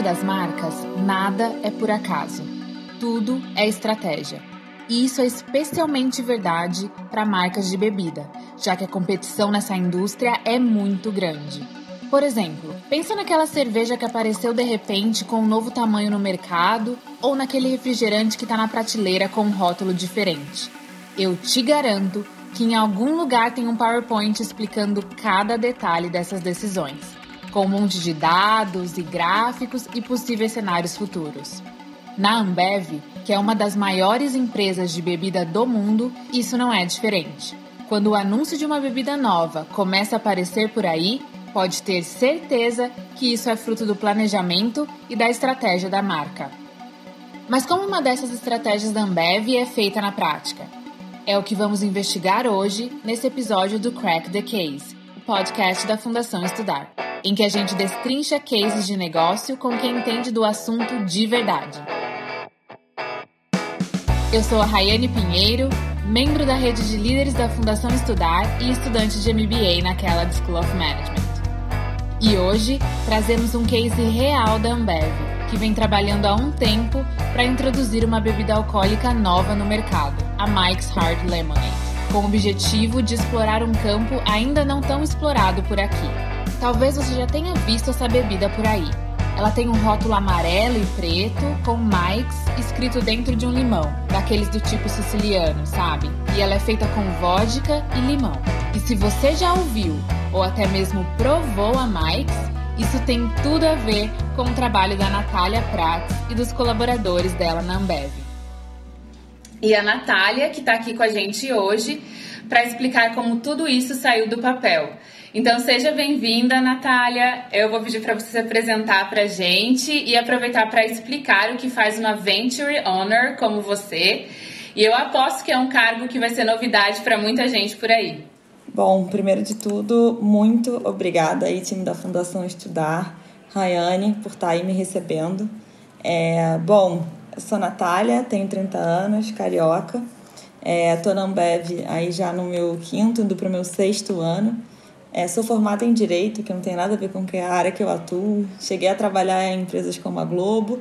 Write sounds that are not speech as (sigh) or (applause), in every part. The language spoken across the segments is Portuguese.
mundo das marcas, nada é por acaso. Tudo é estratégia. E isso é especialmente verdade para marcas de bebida, já que a competição nessa indústria é muito grande. Por exemplo, pensa naquela cerveja que apareceu de repente com um novo tamanho no mercado ou naquele refrigerante que está na prateleira com um rótulo diferente. Eu te garanto que em algum lugar tem um PowerPoint explicando cada detalhe dessas decisões, com um monte de dados e gráficos e possíveis cenários futuros. Na Ambev, que é uma das maiores empresas de bebida do mundo, isso não é diferente. Quando o anúncio de uma bebida nova começa a aparecer por aí, pode ter certeza que isso é fruto do planejamento e da estratégia da marca. Mas como uma dessas estratégias da Ambev é feita na prática? É o que vamos investigar hoje nesse episódio do Crack the Case, o podcast da Fundação Estudar, em que a gente destrincha cases de negócio com quem entende do assunto de verdade. Eu sou a Rayane Pinheiro, membro da rede de líderes da Fundação Estudar e estudante de MBA na Kellogg School of Management. E hoje trazemos um case real da Ambev, que vem trabalhando há um tempo para introduzir uma bebida alcoólica nova no mercado, a Mike's Hard Lemonade, com o objetivo de explorar um campo ainda não tão explorado por aqui. Talvez você já tenha visto essa bebida por aí. Ela tem um rótulo amarelo e preto com Mike's escrito dentro de um limão, daqueles do tipo siciliano, sabe? E ela é feita com vodka e limão. E se você já ouviu ou até mesmo provou a Mike's, isso tem tudo a ver com o trabalho da Natália Prats e dos colaboradores dela na Ambev. E a Natália, que está aqui com a gente hoje, para explicar como tudo isso saiu do papel. Então seja bem-vinda, Natália. Eu vou pedir para você se apresentar para a gente e aproveitar para explicar o que faz uma Venture Owner como você. E eu aposto que é um cargo que vai ser novidade para muita gente por aí. Bom, primeiro de tudo, muito obrigada aí, time da Fundação Estudar, Rayane, por estar tá aí me recebendo. É, bom, sou Natália, tenho 30 anos, carioca. É, tô na Ambev aí já no meu quinto, indo para o meu sexto ano. É, sou formada em Direito, que não tem nada a ver com a área que eu atuo. Cheguei a trabalhar em empresas como a Globo,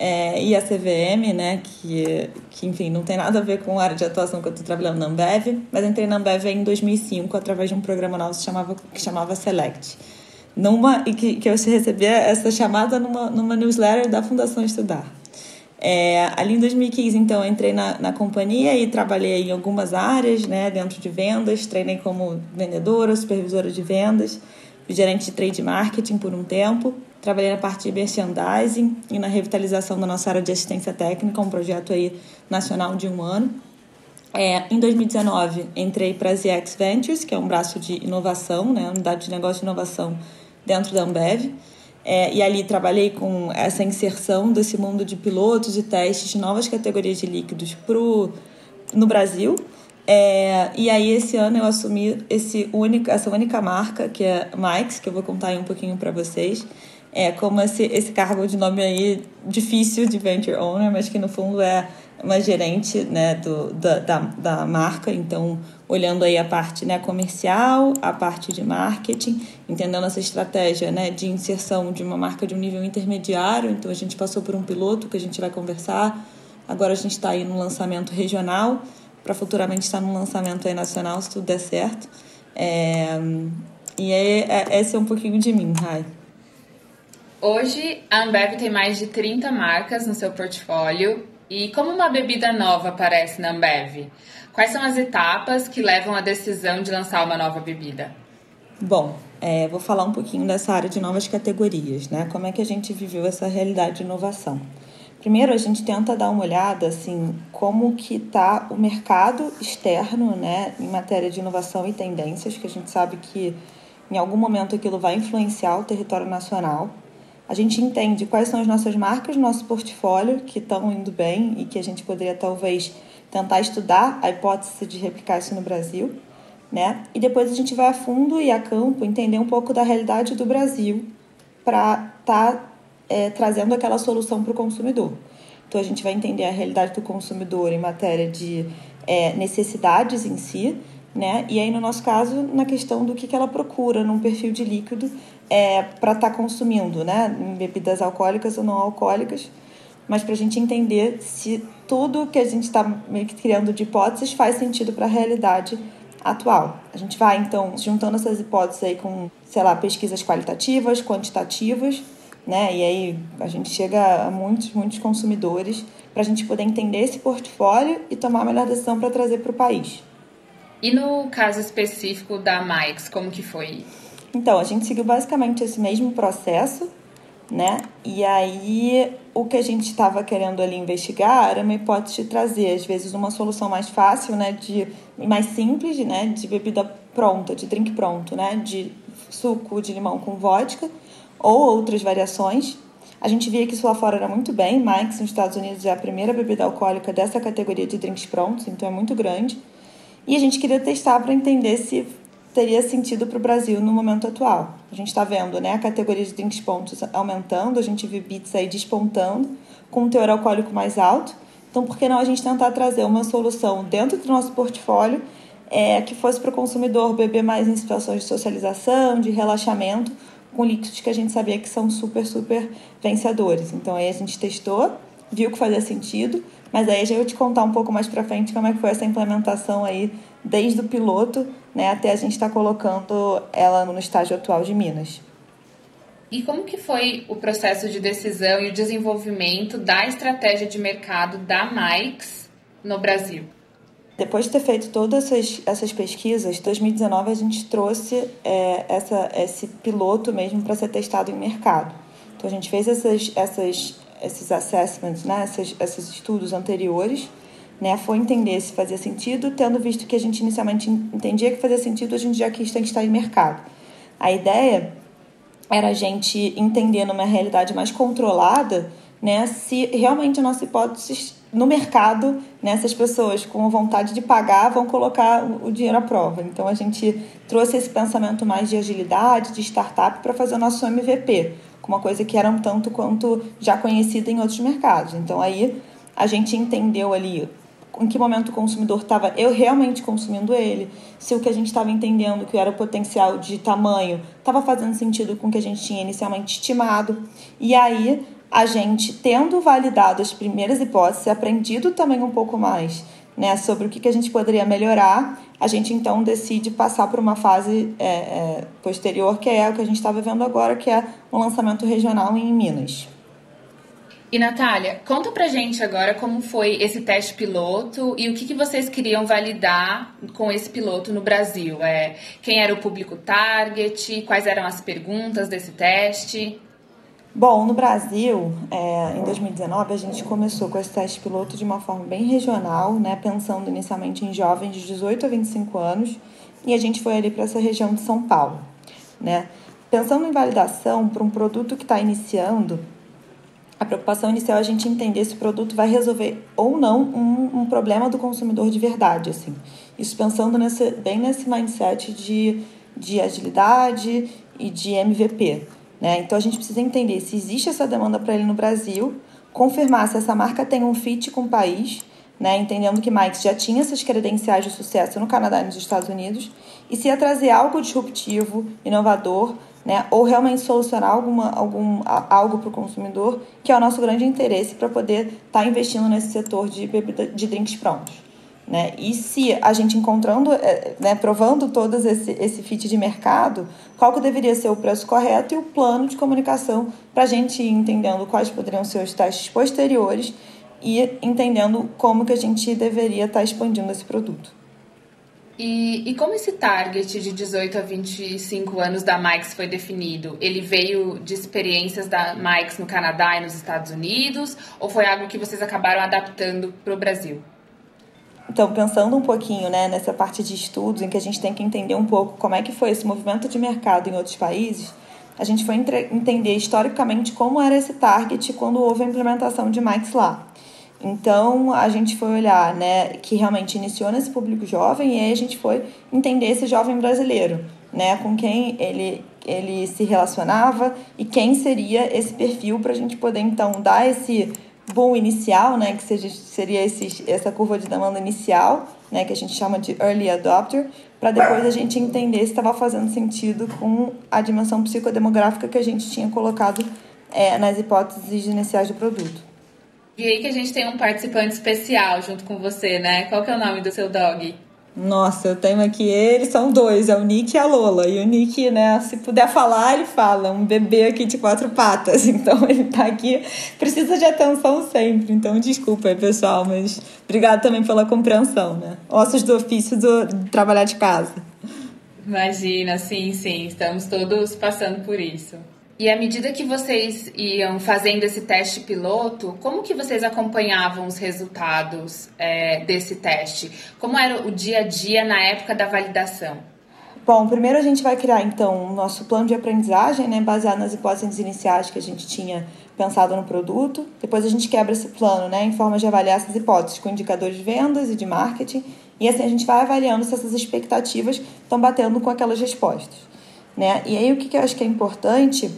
é, e a CVM, né, que, que enfim, não tem nada a ver com a área de atuação que eu estou trabalhando na Ambev, mas entrei na Ambev em 2005 através de um programa novo que chamava, que chamava Select. Numa, e que, que eu recebia essa chamada numa, numa newsletter da Fundação Estudar. É, ali em 2015, então, entrei na, na companhia e trabalhei em algumas áreas, né, dentro de vendas, treinei como vendedora, supervisora de vendas, gerente de trade marketing por um tempo, Trabalhei na parte de merchandising e na revitalização da nossa área de assistência técnica, um projeto aí nacional de um ano. É, em 2019, entrei para a ZX Ventures, que é um braço de inovação, né, unidade de negócio de inovação dentro da Ambev. É, e ali trabalhei com essa inserção desse mundo de pilotos e testes de novas categorias de líquidos pro, no Brasil. É, e aí esse ano eu assumi esse único, essa única marca, que é Mike's, que eu vou contar aí um pouquinho para vocês é, como esse, esse cargo de nome aí difícil de venture owner, mas que no fundo é uma gerente né, do, da, da, da marca, então olhando aí a parte né, comercial, a parte de marketing, entendendo essa estratégia né, de inserção de uma marca de um nível intermediário, então a gente passou por um piloto que a gente vai conversar, agora a gente está aí no lançamento regional, para futuramente estar no lançamento aí nacional, se tudo der certo. É, e é, é, esse é um pouquinho de mim, Rai. Hoje, a Ambev tem mais de 30 marcas no seu portfólio. E como uma bebida nova aparece na Ambev? Quais são as etapas que levam à decisão de lançar uma nova bebida? Bom, é, vou falar um pouquinho dessa área de novas categorias, né? Como é que a gente viveu essa realidade de inovação? Primeiro, a gente tenta dar uma olhada, assim, como que está o mercado externo, né, em matéria de inovação e tendências, que a gente sabe que em algum momento aquilo vai influenciar o território nacional a gente entende quais são as nossas marcas no nosso portfólio que estão indo bem e que a gente poderia talvez tentar estudar a hipótese de replicar isso no Brasil, né? E depois a gente vai a fundo e a campo entender um pouco da realidade do Brasil para estar tá, é, trazendo aquela solução para o consumidor. Então a gente vai entender a realidade do consumidor em matéria de é, necessidades em si, né? E aí, no nosso caso, na questão do que, que ela procura num perfil de líquido é, para estar tá consumindo, né? Em bebidas alcoólicas ou não alcoólicas, mas para a gente entender se tudo que a gente está meio que criando de hipóteses faz sentido para a realidade atual. A gente vai, então, juntando essas hipóteses aí com, sei lá, pesquisas qualitativas, quantitativas, né? E aí a gente chega a muitos, muitos consumidores para a gente poder entender esse portfólio e tomar a melhor decisão para trazer para o país. E no caso específico da Mike's, como que foi? Então, a gente seguiu basicamente esse mesmo processo, né? E aí o que a gente estava querendo ali investigar era uma hipótese de trazer, às vezes, uma solução mais fácil, né? De, mais simples, né? De bebida pronta, de drink pronto, né? De suco de limão com vodka ou outras variações. A gente via que isso lá fora era muito bem. Mike's nos Estados Unidos é a primeira bebida alcoólica dessa categoria de drinks prontos, então é muito grande. E a gente queria testar para entender se teria sentido para o Brasil no momento atual. A gente está vendo né, a categoria de drinks pontos aumentando, a gente vê bits aí despontando, com um teor alcoólico mais alto. Então, por que não a gente tentar trazer uma solução dentro do nosso portfólio é, que fosse para o consumidor beber mais em situações de socialização, de relaxamento, com líquidos que a gente sabia que são super, super vencedores. Então, aí a gente testou, viu que fazia sentido, mas aí já eu te contar um pouco mais para frente como é que foi essa implementação aí, desde o piloto né, até a gente estar tá colocando ela no estágio atual de Minas. E como que foi o processo de decisão e o desenvolvimento da estratégia de mercado da Mike's no Brasil? Depois de ter feito todas essas, essas pesquisas, em 2019 a gente trouxe é, essa, esse piloto mesmo para ser testado em mercado. Então a gente fez essas, essas esses assessments, né, esses, esses estudos anteriores, né, foi entender se fazia sentido, tendo visto que a gente inicialmente entendia que fazia sentido, a gente já quis testar em mercado. A ideia era a gente entender numa realidade mais controlada, né, se realmente a nossa hipótese no mercado, né, pessoas com vontade de pagar vão colocar o dinheiro à prova. Então a gente trouxe esse pensamento mais de agilidade, de startup para fazer o nosso MVP uma coisa que era um tanto quanto já conhecida em outros mercados. Então aí a gente entendeu ali em que momento o consumidor estava eu realmente consumindo ele, se o que a gente estava entendendo que era o potencial de tamanho estava fazendo sentido com o que a gente tinha inicialmente estimado. E aí a gente, tendo validado as primeiras hipóteses, aprendido também um pouco mais né, sobre o que, que a gente poderia melhorar, a gente então decide passar por uma fase é, é, posterior, que é o que a gente está vivendo agora, que é um lançamento regional em Minas. E Natália, conta pra gente agora como foi esse teste piloto e o que, que vocês queriam validar com esse piloto no Brasil. É, quem era o público target, quais eram as perguntas desse teste? Bom, no Brasil, é, em 2019, a gente começou com esse teste piloto de uma forma bem regional, né, pensando inicialmente em jovens de 18 a 25 anos, e a gente foi ali para essa região de São Paulo. Né? Pensando em validação para um produto que está iniciando, a preocupação inicial é a gente entender se o produto vai resolver ou não um, um problema do consumidor de verdade. Assim. Isso pensando nesse, bem nesse mindset de, de agilidade e de MVP. Né? Então a gente precisa entender se existe essa demanda para ele no Brasil, confirmar se essa marca tem um fit com o país, né? entendendo que Mike já tinha essas credenciais de sucesso no Canadá e nos Estados Unidos, e se ia trazer algo disruptivo, inovador, né? ou realmente solucionar alguma, algum, algo para o consumidor, que é o nosso grande interesse para poder estar tá investindo nesse setor de, bebida, de drinks prontos. Né? E se a gente encontrando, é, né, provando todos esse, esse fit de mercado, qual que deveria ser o preço correto e o plano de comunicação para a gente ir entendendo quais poderiam ser os testes posteriores e entendendo como que a gente deveria estar tá expandindo esse produto. E, e como esse target de 18 a 25 anos da Mike's foi definido? Ele veio de experiências da Mike's no Canadá e nos Estados Unidos? Ou foi algo que vocês acabaram adaptando para o Brasil? Então, pensando um pouquinho né, nessa parte de estudos, em que a gente tem que entender um pouco como é que foi esse movimento de mercado em outros países, a gente foi entender historicamente como era esse target quando houve a implementação de Max lá. Então, a gente foi olhar né, que realmente iniciou nesse público jovem e aí a gente foi entender esse jovem brasileiro, né, com quem ele, ele se relacionava e quem seria esse perfil para a gente poder, então, dar esse boom inicial, né, que seja, seria esse, essa curva de demanda inicial, né, que a gente chama de early adopter, para depois a gente entender se estava fazendo sentido com a dimensão psicodemográfica que a gente tinha colocado é, nas hipóteses iniciais do produto. E aí que a gente tem um participante especial junto com você, né? Qual que é o nome do seu dog? Nossa, eu tenho aqui eles, são dois, é o Nick e a Lola. E o Nick, né, se puder falar, ele fala, um bebê aqui de quatro patas. (laughs) Então ele tá aqui, precisa de atenção sempre. Então desculpa aí, pessoal, mas obrigado também pela compreensão, né? Ossos do ofício do, de trabalhar de casa. Imagina, sim, sim, estamos todos passando por isso. E à medida que vocês iam fazendo esse teste piloto, como que vocês acompanhavam os resultados é, desse teste? Como era o dia a dia na época da validação? Bom, primeiro a gente vai criar então o nosso plano de aprendizagem, né, baseado nas hipóteses iniciais que a gente tinha pensado no produto. Depois a gente quebra esse plano, né, em forma de avaliar essas hipóteses com indicadores de vendas e de marketing. E assim a gente vai avaliando se essas expectativas estão batendo com aquelas respostas, né? E aí o que, que eu acho que é importante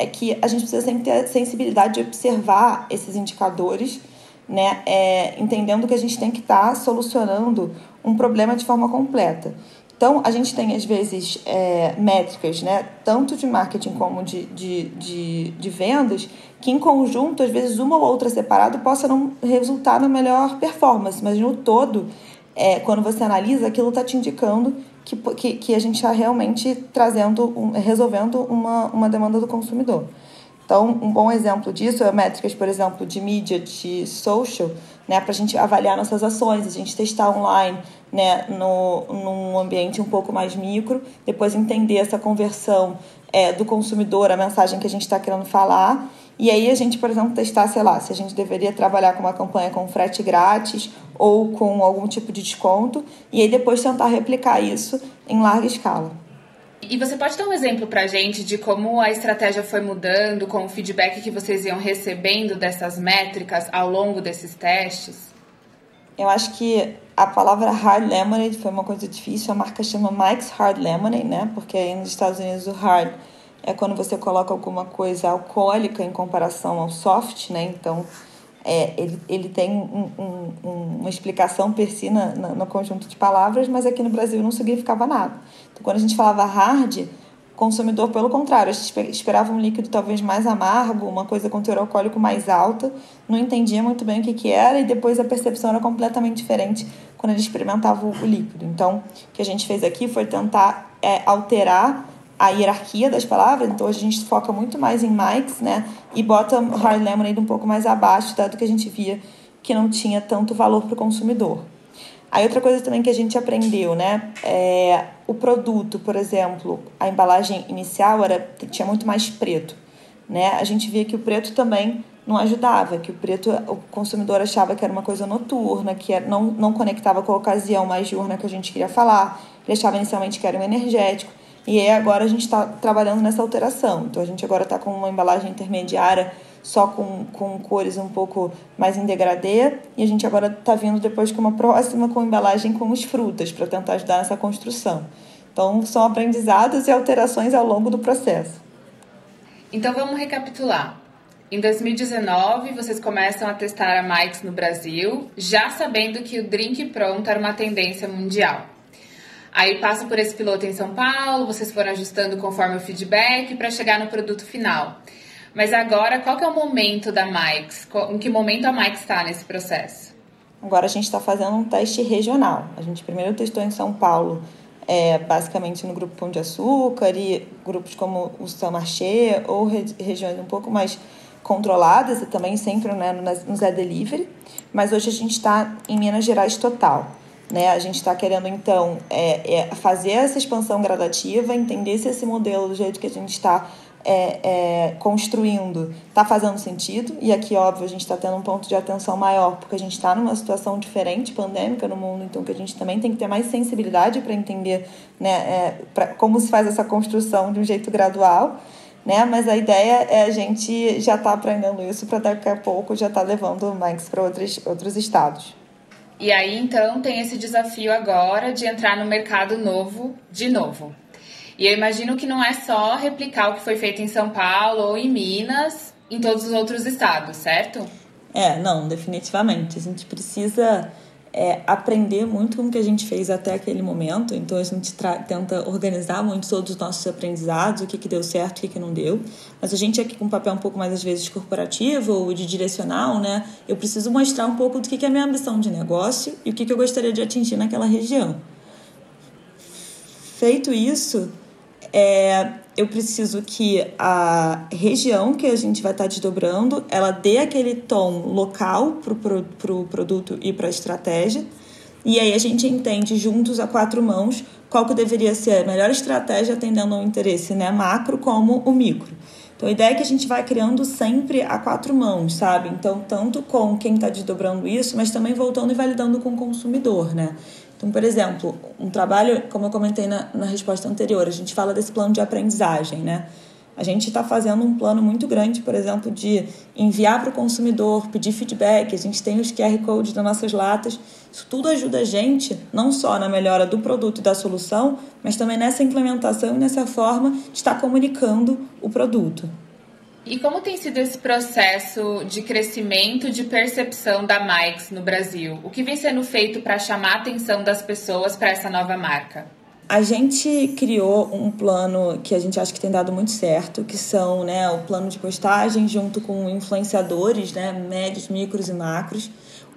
é que a gente precisa sempre ter a sensibilidade de observar esses indicadores, né? É, entendendo que a gente tem que estar tá solucionando um problema de forma completa. Então, a gente tem, às vezes, é, métricas, né, tanto de marketing como de, de, de, de, vendas, que em conjunto, às vezes, uma ou outra separada possa não resultar na melhor performance, mas no todo, é, quando você analisa, aquilo está te indicando que, que, que a gente está realmente trazendo, um, resolvendo uma, uma demanda do consumidor. Então, um bom exemplo disso é métricas, por exemplo, de mídia, de social, né, para a gente avaliar nossas ações, a gente testar online, né, no, num ambiente um pouco mais micro, depois entender essa conversão é, do consumidor, a mensagem que a gente está querendo falar, e aí a gente, por exemplo, testar, sei lá, se a gente deveria trabalhar com uma campanha com frete grátis ou com algum tipo de desconto, e aí depois tentar replicar isso em larga escala. E você pode dar um exemplo para a gente de como a estratégia foi mudando com o feedback que vocês iam recebendo dessas métricas ao longo desses testes? Eu acho que a palavra hard lemonade foi uma coisa difícil. A marca chama Mike's Hard Lemonade, né? Porque aí nos Estados Unidos o hard é quando você coloca alguma coisa alcoólica em comparação ao soft, né? Então, é, ele, ele tem um, um, uma explicação per si na, na, no conjunto de palavras, mas aqui no Brasil não significava nada. Então, quando a gente falava hard, consumidor, pelo contrário, esperava um líquido talvez mais amargo, uma coisa com teor alcoólico mais alta, não entendia muito bem o que, que era e depois a percepção era completamente diferente quando ele experimentava o, o líquido. Então, o que a gente fez aqui foi tentar é, alterar a hierarquia das palavras, então a gente foca muito mais em mics, né? E bota hard lemonade um pouco mais abaixo, dado que a gente via que não tinha tanto valor para o consumidor. Aí outra coisa também que a gente aprendeu, né? É, o produto, por exemplo, a embalagem inicial era tinha muito mais preto, né? A gente via que o preto também não ajudava, que o preto o consumidor achava que era uma coisa noturna, que era, não, não conectava com a ocasião mais diurna que a gente queria falar. Ele achava inicialmente que era um energético. E agora a gente está trabalhando nessa alteração. Então a gente agora está com uma embalagem intermediária só com, com cores um pouco mais em degradê e a gente agora está vindo depois com uma próxima com embalagem com os frutas para tentar ajudar nessa construção. Então são aprendizados e alterações ao longo do processo. Então vamos recapitular. Em 2019, vocês começam a testar a Mike's no Brasil, já sabendo que o drink pronto era uma tendência mundial. Aí passa por esse piloto em São Paulo, vocês foram ajustando conforme o feedback para chegar no produto final. Mas agora, qual que é o momento da Mike's? Em que momento a Mike's está nesse processo? Agora a gente está fazendo um teste regional. A gente primeiro testou em São Paulo, é, basicamente no grupo Pão de Açúcar e grupos como o Samarché ou regiões um pouco mais controladas e também sempre né, no Zé Delivery. Mas hoje a gente está em Minas Gerais total. Né? A gente está querendo, então, é, é fazer essa expansão gradativa, entender se esse modelo, do jeito que a gente está é, é, construindo, está fazendo sentido. E aqui, óbvio, a gente está tendo um ponto de atenção maior, porque a gente está numa situação diferente, pandêmica no mundo, então que a gente também tem que ter mais sensibilidade para entender né, é, pra, como se faz essa construção de um jeito gradual. Né? Mas a ideia é a gente já estar tá aprendendo isso para daqui a pouco já estar tá levando mais para outros, outros estados. E aí, então, tem esse desafio agora de entrar no mercado novo de novo. E eu imagino que não é só replicar o que foi feito em São Paulo ou em Minas, em todos os outros estados, certo? É, não, definitivamente. A gente precisa é, aprender muito com o que a gente fez até aquele momento. Então a gente tenta organizar muito todos os nossos aprendizados, o que, que deu certo, o que, que não deu. Mas a gente aqui com um papel um pouco mais às vezes corporativo ou de direcional, né? Eu preciso mostrar um pouco do que, que é a minha ambição de negócio e o que, que eu gostaria de atingir naquela região. Feito isso, é, eu preciso que a região que a gente vai estar desdobrando, ela dê aquele tom local para o pro, pro produto e para a estratégia. E aí a gente entende juntos a quatro mãos qual que deveria ser a melhor estratégia atendendo ao interesse né, macro como o micro. Então a ideia é que a gente vai criando sempre a quatro mãos, sabe? Então, tanto com quem está desdobrando isso, mas também voltando e validando com o consumidor, né? Então, por exemplo, um trabalho, como eu comentei na, na resposta anterior, a gente fala desse plano de aprendizagem, né? A gente está fazendo um plano muito grande, por exemplo, de enviar para o consumidor, pedir feedback. A gente tem os QR codes das nossas latas. Isso tudo ajuda a gente, não só na melhora do produto e da solução, mas também nessa implementação e nessa forma de estar comunicando o produto. E como tem sido esse processo de crescimento de percepção da Mike's no Brasil? O que vem sendo feito para chamar a atenção das pessoas para essa nova marca? A gente criou um plano que a gente acha que tem dado muito certo, que são né, o plano de postagem junto com influenciadores, né, médios, micros e macros,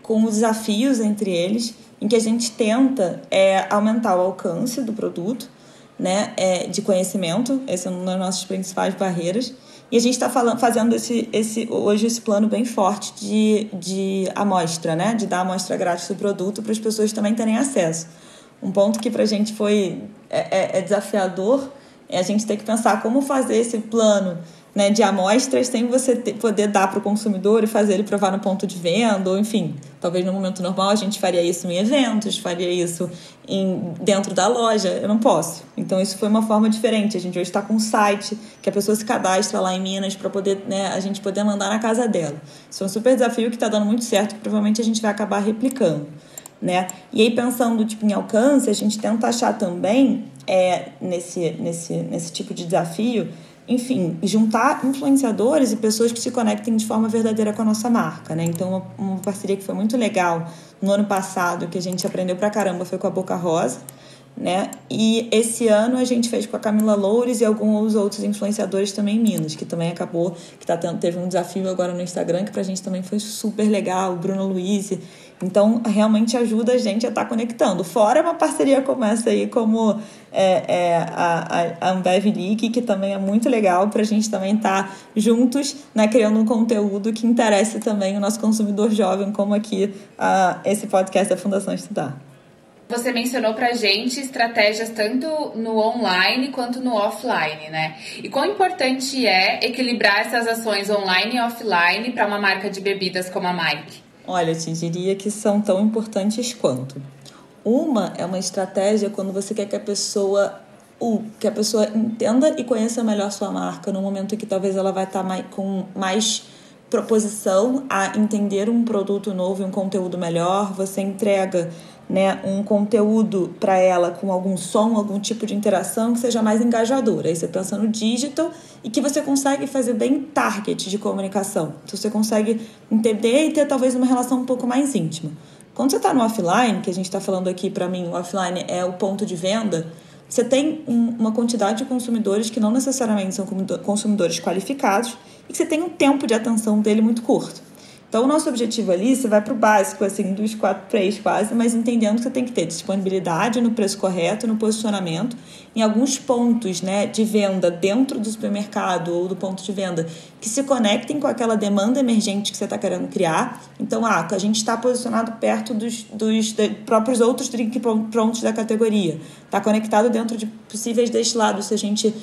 com os desafios entre eles, em que a gente tenta é, aumentar o alcance do produto, né, é, de conhecimento, esse é uma das nossas principais barreiras, e a gente está fazendo esse, esse, hoje esse plano bem forte de, de amostra, né? De dar amostra grátis do produto para as pessoas também terem acesso. Um ponto que para a gente foi é, é, é desafiador é a gente ter que pensar como fazer esse plano né, de amostras sem você ter, poder dar para o consumidor e fazer ele provar no ponto de venda, ou enfim, talvez no momento normal a gente faria isso em eventos, faria isso em, dentro da loja, eu não posso. Então isso foi uma forma diferente. A gente hoje está com um site que a pessoa se cadastra lá em Minas para poder, né, a gente poder mandar na casa dela. Isso é um super desafio que está dando muito certo, que provavelmente a gente vai acabar replicando. Né? E aí pensando tipo, em alcance, a gente tenta achar também é, nesse, nesse, nesse tipo de desafio enfim, juntar influenciadores e pessoas que se conectem de forma verdadeira com a nossa marca, né? Então, uma, uma parceria que foi muito legal no ano passado, que a gente aprendeu pra caramba, foi com a Boca Rosa, né? E esse ano a gente fez com a Camila Loures e alguns outros influenciadores também Minas, que também acabou, que tá teve um desafio agora no Instagram, que pra gente também foi super legal, o Bruno Luiz então, realmente ajuda a gente a estar tá conectando. Fora uma parceria como essa aí, como é, é, a, a Ambev League, que também é muito legal para a gente também estar tá juntos, né, criando um conteúdo que interesse também o nosso consumidor jovem, como aqui a, esse podcast da Fundação Estudar. Você mencionou pra gente estratégias tanto no online quanto no offline, né? E quão importante é equilibrar essas ações online e offline para uma marca de bebidas como a Mike? Olha, eu te diria que são tão importantes quanto. Uma é uma estratégia quando você quer que a pessoa que a pessoa entenda e conheça melhor sua marca no momento que talvez ela vai estar tá mais, com mais proposição a entender um produto novo e um conteúdo melhor. Você entrega né, um conteúdo para ela com algum som, algum tipo de interação que seja mais engajadora. Aí você pensa no digital e que você consegue fazer bem target de comunicação. Então você consegue entender e ter talvez uma relação um pouco mais íntima. Quando você está no offline, que a gente está falando aqui, para mim, o offline é o ponto de venda, você tem um, uma quantidade de consumidores que não necessariamente são consumidores qualificados e que você tem um tempo de atenção dele muito curto. Então, o nosso objetivo ali, você vai para o básico, assim, dos quatro, três quase, mas entendendo que você tem que ter disponibilidade no preço correto, no posicionamento, em alguns pontos né, de venda dentro do supermercado ou do ponto de venda que se conectem com aquela demanda emergente que você está querendo criar. Então, ah, a gente está posicionado perto dos, dos próprios outros drink prontos da categoria. Está conectado dentro de possíveis destilados, se a gente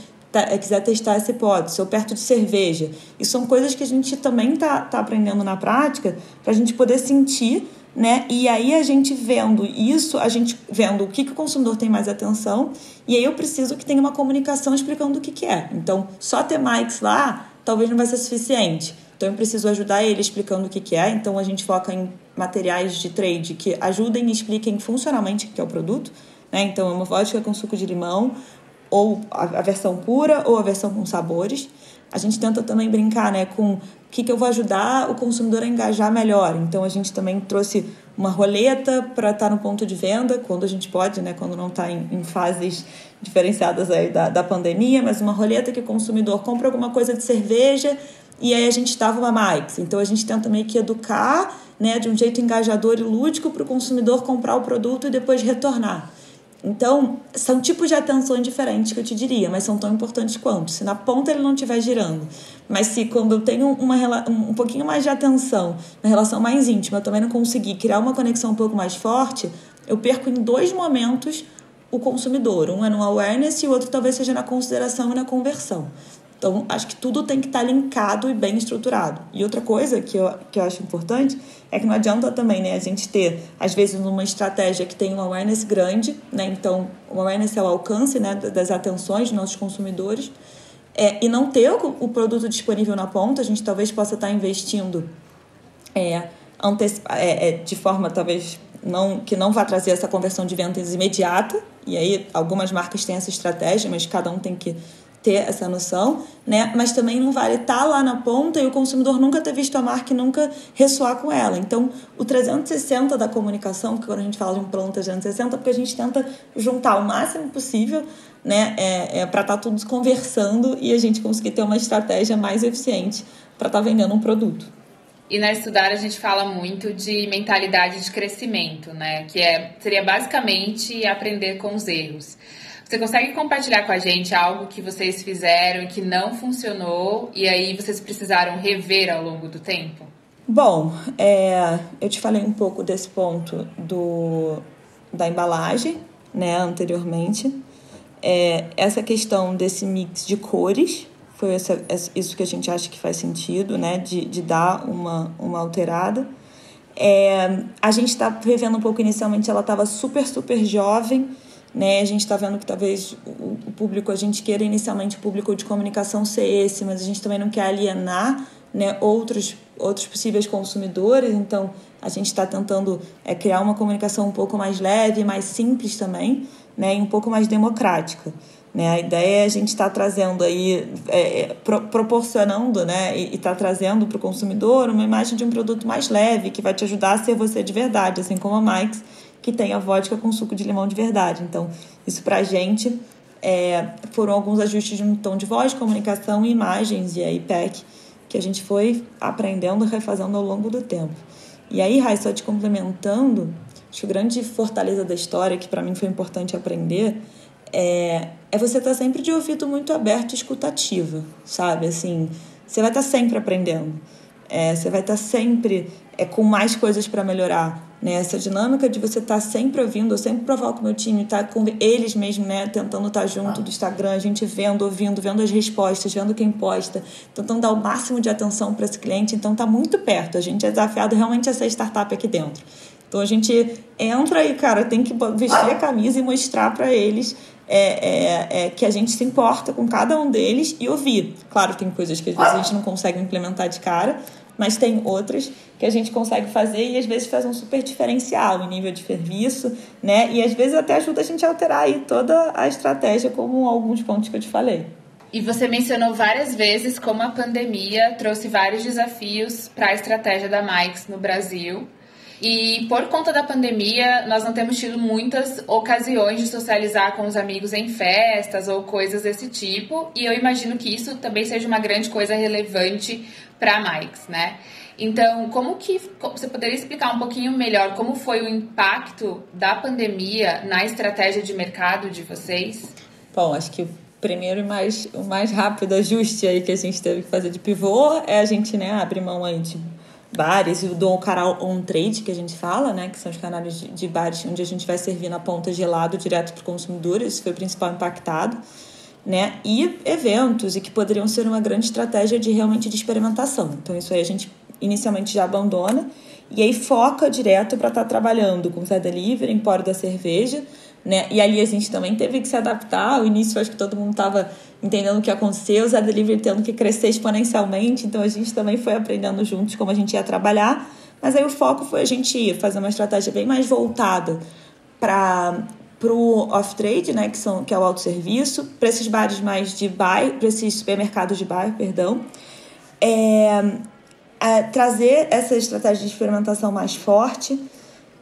quiser testar essa hipótese, ou perto de cerveja. E são coisas que a gente também está tá aprendendo na prática para a gente poder sentir, né? E aí a gente vendo isso, a gente vendo o que, que o consumidor tem mais atenção, e aí eu preciso que tenha uma comunicação explicando o que, que é. Então, só ter mics lá talvez não vai ser suficiente. Então eu preciso ajudar ele explicando o que, que é. Então a gente foca em materiais de trade que ajudem e expliquem funcionalmente o que é o produto. Né? Então, é uma vodka com suco de limão, ou a, versão pura ou a versão com sabores, a gente tenta também brincar né, com o que, que eu vou ajudar o consumidor a engajar melhor. Então a gente também trouxe uma roleta para estar tá no ponto de venda, quando a gente pode, né, quando não está em, em, fases diferenciadas aí da, da pandemia, mas uma roleta que o consumidor compra alguma coisa de cerveja e aí a gente estava uma Mike's. Então a gente tenta meio que educar né, de um jeito engajador e lúdico para o consumidor comprar o produto e depois retornar. Então, são tipos de atenções diferentes que eu te diria, mas são tão importantes quanto. Se na ponta ele não estiver girando, mas se quando eu tenho uma, um pouquinho mais de atenção na relação mais íntima, eu também não conseguir criar uma conexão um pouco mais forte, eu perco em dois momentos o consumidor. Um é no awareness e o outro talvez seja na consideração e na conversão. Então, acho que tudo tem que estar linkado e bem estruturado. E outra coisa que eu, que eu acho importante é que não adianta também né, a gente ter, às vezes, uma estratégia que tem um awareness grande, né? Então, o awareness é o alcance né, das atenções dos nossos consumidores, é, e não ter o, o, produto disponível na ponta, a gente talvez possa estar investindo é, é, é, de forma talvez não, que não vai trazer essa conversão de vendas imediata, e aí algumas marcas têm essa estratégia, mas cada um tem que ter essa noção, né? Mas também não vale estar tá lá na ponta e o consumidor nunca ter visto a marca e nunca ressoar com ela. Então, o 360 da comunicação, que quando a gente fala de um plano 360, porque a gente tenta juntar o máximo possível, né? É, é para estar tá todos conversando e a gente conseguir ter uma estratégia mais eficiente para estar tá vendendo um produto. E na Estudar a gente fala muito de mentalidade de crescimento, né? Que é, seria basicamente aprender com os erros. Você consegue compartilhar com a gente algo que vocês fizeram que não funcionou e aí vocês precisaram rever ao longo do tempo? Bom, é, eu te falei um pouco desse ponto do, da embalagem, né, anteriormente. É, essa questão desse mix de cores foi essa, isso que a gente acha que faz sentido, né, de, de dar uma, uma alterada. É, a gente está revendo um pouco inicialmente, ela estava super, super jovem, né? A gente está vendo que talvez o, público, a gente queira inicialmente o público de comunicação ser esse, mas a gente também não quer alienar né, outros, outros possíveis consumidores, então a gente está tentando é, criar uma comunicação um pouco mais leve, mais simples também, né, e um pouco mais democrática. Né? A ideia é a gente estar tá trazendo aí, é, é pro, proporcionando né, e está trazendo para o consumidor uma imagem de um produto mais leve, que vai te ajudar a ser você de verdade, assim como a Mike's que tem a vodka com suco de limão de verdade. Então, isso pra gente é, foram alguns ajustes de um tom de voz, comunicação, imagens e aí pack que a gente foi aprendendo e refazendo ao longo do tempo. E aí, Rai, só te complementando, acho que o grande fortaleza da história, que para mim foi importante aprender, é, é você estar tá sempre de ouvido muito aberto e escutativa, sabe? Assim, você vai estar tá sempre aprendendo. É, você vai estar tá sempre é, com mais coisas para melhorar. Né? Essa dinâmica de você estar tá sempre ouvindo, eu sempre provoco meu time, tá com eles mesmo, né? Tentando estar tá junto do Instagram, a gente vendo, ouvindo, vendo as respostas, vendo quem posta, tentando dar o máximo de atenção para esse cliente. Então tá muito perto. A gente é desafiado realmente a ser startup aqui dentro. Então a gente entra e, cara, tem que vestir a camisa e mostrar para eles é, é, é, que a gente se importa com cada um deles e ouvir. Claro, tem coisas que às vezes a gente não consegue implementar de cara, mas tem outras que a gente consegue fazer e às vezes faz um super diferencial em nível de serviço, né? E às vezes até ajuda a gente a alterar aí toda a estratégia, como alguns pontos que eu te falei. E você mencionou várias vezes como a pandemia trouxe vários desafios para a estratégia da Mike's no Brasil. E por conta da pandemia, nós não temos tido muitas ocasiões de socializar com os amigos em festas ou coisas desse tipo. E eu imagino que isso também seja uma grande coisa relevante para a Mike's, né? Então, como que você poderia explicar um pouquinho melhor como foi o impacto da pandemia na estratégia de mercado de vocês? Bom, acho que o primeiro e mais, o mais rápido ajuste aí que a gente teve que fazer de pivô é a gente né, abrir mão aí de bares e do canal on trade que a gente fala, né, que são os canais de, de bares onde a gente vai servir na ponta gelado direto para o consumidor, esse foi o principal impactado né? E eventos, e que poderiam ser uma grande estratégia de realmente de experimentação. Então, isso aí a gente inicialmente já abandona e aí foca direto para estar tá trabalhando com o Zé Delivery, Empório da Cerveja, né? E ali a gente também teve que se adaptar. Ao início, acho que todo mundo estava entendendo o que aconteceu, o Zé Delivery tendo que crescer exponencialmente, então a gente também foi aprendendo juntos como a gente ia trabalhar. Mas aí o foco foi a gente ir fazer uma estratégia bem mais voltada para o off-trade, né, que, são, que é o autosserviço, para esses bares mais de bairro, para esses supermercados de bairro, perdão. É, é, trazer essa estratégia de experimentação mais forte,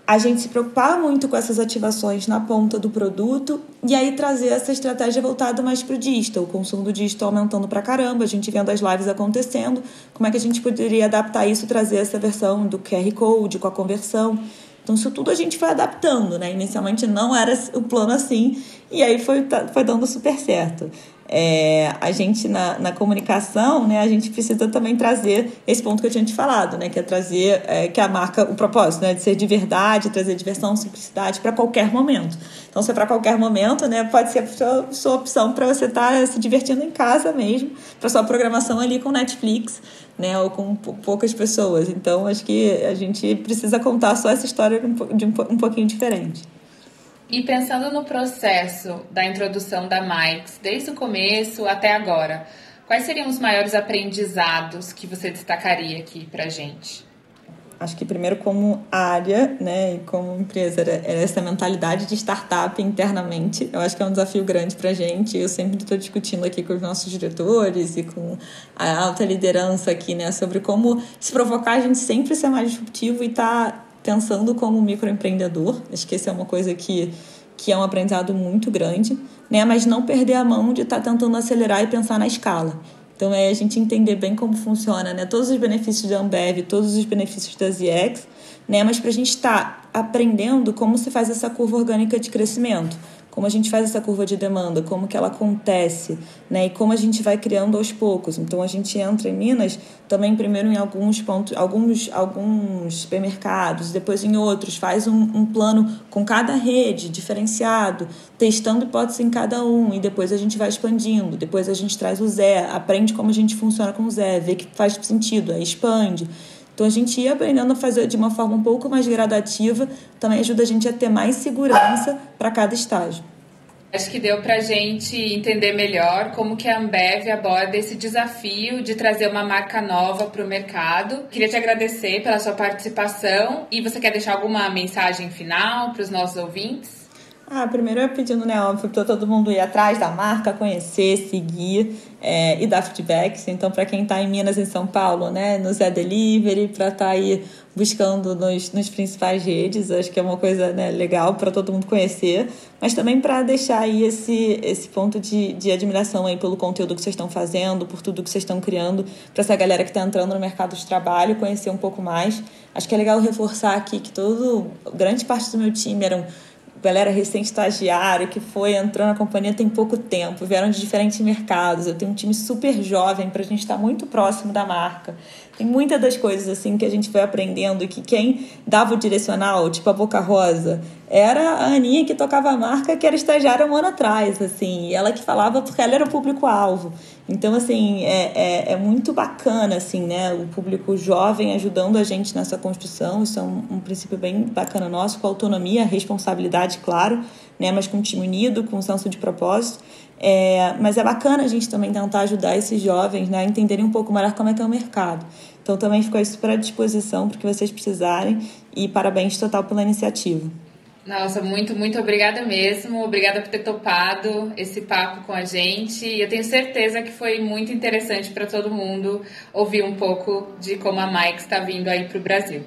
a gente se preocupar muito com essas ativações na ponta do produto e aí trazer essa estratégia voltada mais para o digital, o consumo do digital aumentando para caramba, a gente vendo as lives acontecendo, como é que a gente poderia adaptar isso, trazer essa versão do QR Code com a conversão. Então, isso tudo a gente foi adaptando, né? Inicialmente não era o plano assim, e aí foi, tá, foi dando super certo. É, a gente na, na comunicação, né, a gente precisa também trazer esse ponto que eu tinha te falado, né, que é trazer é, que a marca, o propósito, né, de ser de verdade, trazer diversão, simplicidade para qualquer momento. Então, se é para qualquer momento, né, pode ser a sua, sua opção para você estar tá se divertindo em casa mesmo, para sua programação ali com Netflix, né, ou com poucas pessoas. Então, acho que a gente precisa contar só essa história de um, um pouquinho diferente. E pensando no processo da introdução da Mike's, desde o começo até agora, quais seriam os maiores aprendizados que você destacaria aqui para gente? Acho que primeiro como área, né, e como empresa, era essa mentalidade de startup internamente. Eu acho que é um desafio grande para gente. Eu sempre estou discutindo aqui com os nossos diretores e com a alta liderança aqui, né, sobre como se provocar a gente sempre ser mais disruptivo e estar tá pensando como microempreendedor. Acho que essa é uma coisa que, que é um aprendizado muito grande, né? Mas não perder a mão de estar tá tentando acelerar e pensar na escala. Então é a gente entender bem como funciona, né? Todos os benefícios da Ambev, todos os benefícios da ZX, né? Mas para a gente estar tá aprendendo como se faz essa curva orgânica de crescimento como a gente faz essa curva de demanda, como que ela acontece, né? E como a gente vai criando aos poucos. Então a gente entra em Minas também primeiro em alguns pontos, alguns alguns supermercados, depois em outros, faz um, um plano com cada rede diferenciado, testando hipóteses em cada um e depois a gente vai expandindo. Depois a gente traz o Zé, aprende como a gente funciona com o Zé, vê que faz sentido, aí expande. Então a gente ia aprendendo a fazer de uma forma um pouco mais gradativa, também ajuda a gente a ter mais segurança para cada estágio. Acho que deu para a gente entender melhor como que a Ambev aborda esse desafio de trazer uma marca nova para o mercado. Queria te agradecer pela sua participação e você quer deixar alguma mensagem final para os nossos ouvintes? Ah, primeiro eu pedindo, né, óbvio, para todo mundo ir atrás da marca, conhecer, seguir é, e dar feedbacks. Então, para quem está em Minas e São Paulo, né, no Zé Delivery, para estar tá aí buscando nos, nos principais redes, acho que é uma coisa né, legal para todo mundo conhecer, mas também para deixar aí esse, esse ponto de, de admiração aí pelo conteúdo que vocês estão fazendo, por tudo que vocês estão criando, para essa galera que está entrando no mercado de trabalho, conhecer um pouco mais. Acho que é legal reforçar aqui que todo, grande parte do meu time eram galera recém-estagiária que foi entrando na companhia tem pouco tempo, vieram de diferentes mercados. Eu tenho um time super jovem para a gente estar tá muito próximo da marca. Tem muitas das coisas assim que a gente foi aprendendo que quem dava o direcional, tipo a Boca Rosa, era a Aninha que tocava a marca, que era estagiária um ano atrás, assim, ela que falava porque ela era o público-alvo. Então, assim, é, é, é, muito bacana, assim, né, o público jovem ajudando a gente nessa construção, isso é um, um princípio bem bacana nosso, com autonomia, responsabilidade, claro, né, mas com um time unido, com senso de propósito. É, mas é bacana a gente também tentar ajudar esses jovens né, a entenderem um pouco melhor como é que é o mercado. Então também ficou isso para disposição para que vocês precisarem e parabéns total pela iniciativa. Nossa, muito, muito obrigada mesmo. Obrigada por ter topado esse papo com a gente. Eu tenho certeza que foi muito interessante para todo mundo ouvir um pouco de como a Mike está vindo aí para o Brasil.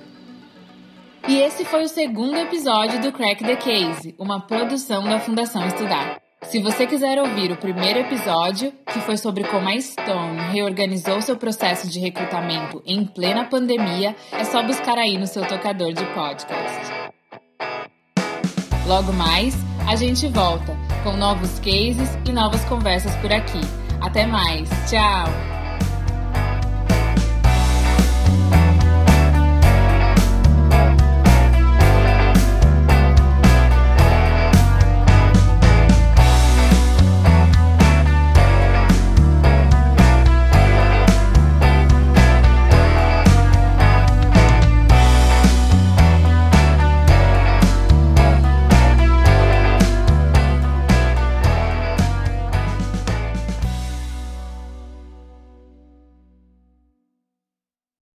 E esse foi o segundo episódio do Crack the Case, uma produção da Fundação Estudar. Se você quiser ouvir o primeiro episódio, que foi sobre como a Stone reorganizou seu processo de recrutamento em plena pandemia, é só buscar aí no seu tocador de podcast. Logo mais, a gente volta com novos cases e novas conversas por aqui. Até mais. Tchau!